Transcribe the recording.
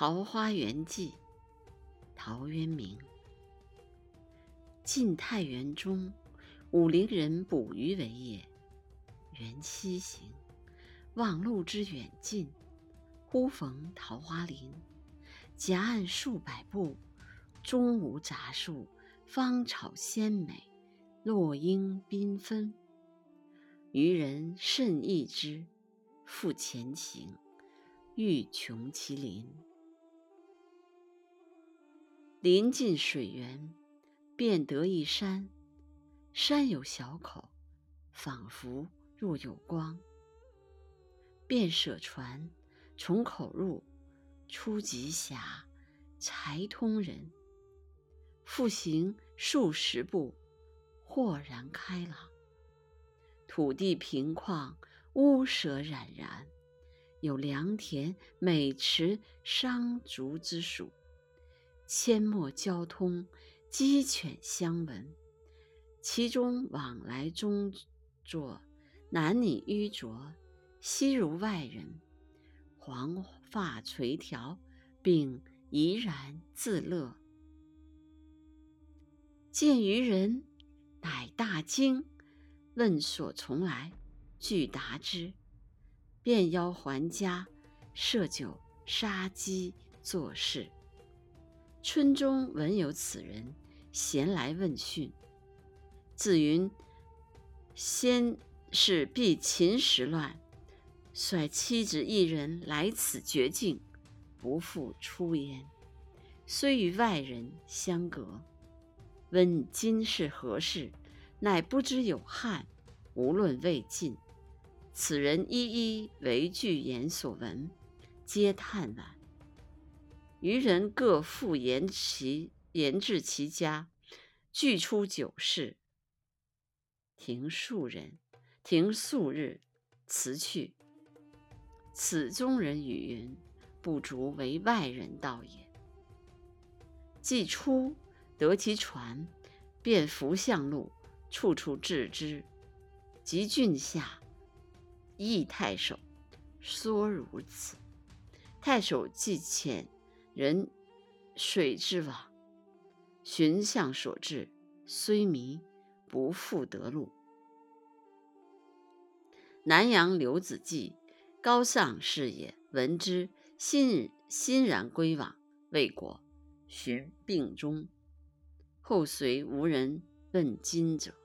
桃花源记，陶渊明。晋太元中，武陵人捕鱼为业。缘溪行，忘路之远近，忽逢桃花林。夹岸数百步，中无杂树，芳草鲜美，落英缤纷。渔人甚异之，复前行，欲穷其林。临近水源，便得一山，山有小口，仿佛若有光。便舍船，从口入，出极狭，才通人。复行数十步，豁然开朗。土地平旷，屋舍冉冉，有良田、美池、桑竹之属。阡陌交通，鸡犬相闻，其中往来中作，男女衣着，悉如外人，黄发垂髫，并怡然自乐。见渔人，乃大惊，问所从来，具答之，便邀还家，设酒杀鸡作事。村中闻有此人，咸来问讯。自云先是避秦时乱，率妻子一人来此绝境，不复出焉。虽与外人相隔，问今是何事，乃不知有汉，无论魏晋。此人一一为具言所闻，皆叹惋。渔人各复言其言至其家，俱出酒肆，停数人，停数日，辞去。此中人语云：“不足为外人道也。”既出，得其船，便扶向路，处处置之。及郡下，诣太守，说如此。太守既遣。人水之往，寻向所至，虽迷，不复得路。南阳刘子骥，高尚士也，闻之，欣欣然归往，未果，寻病终。后随无人问津者。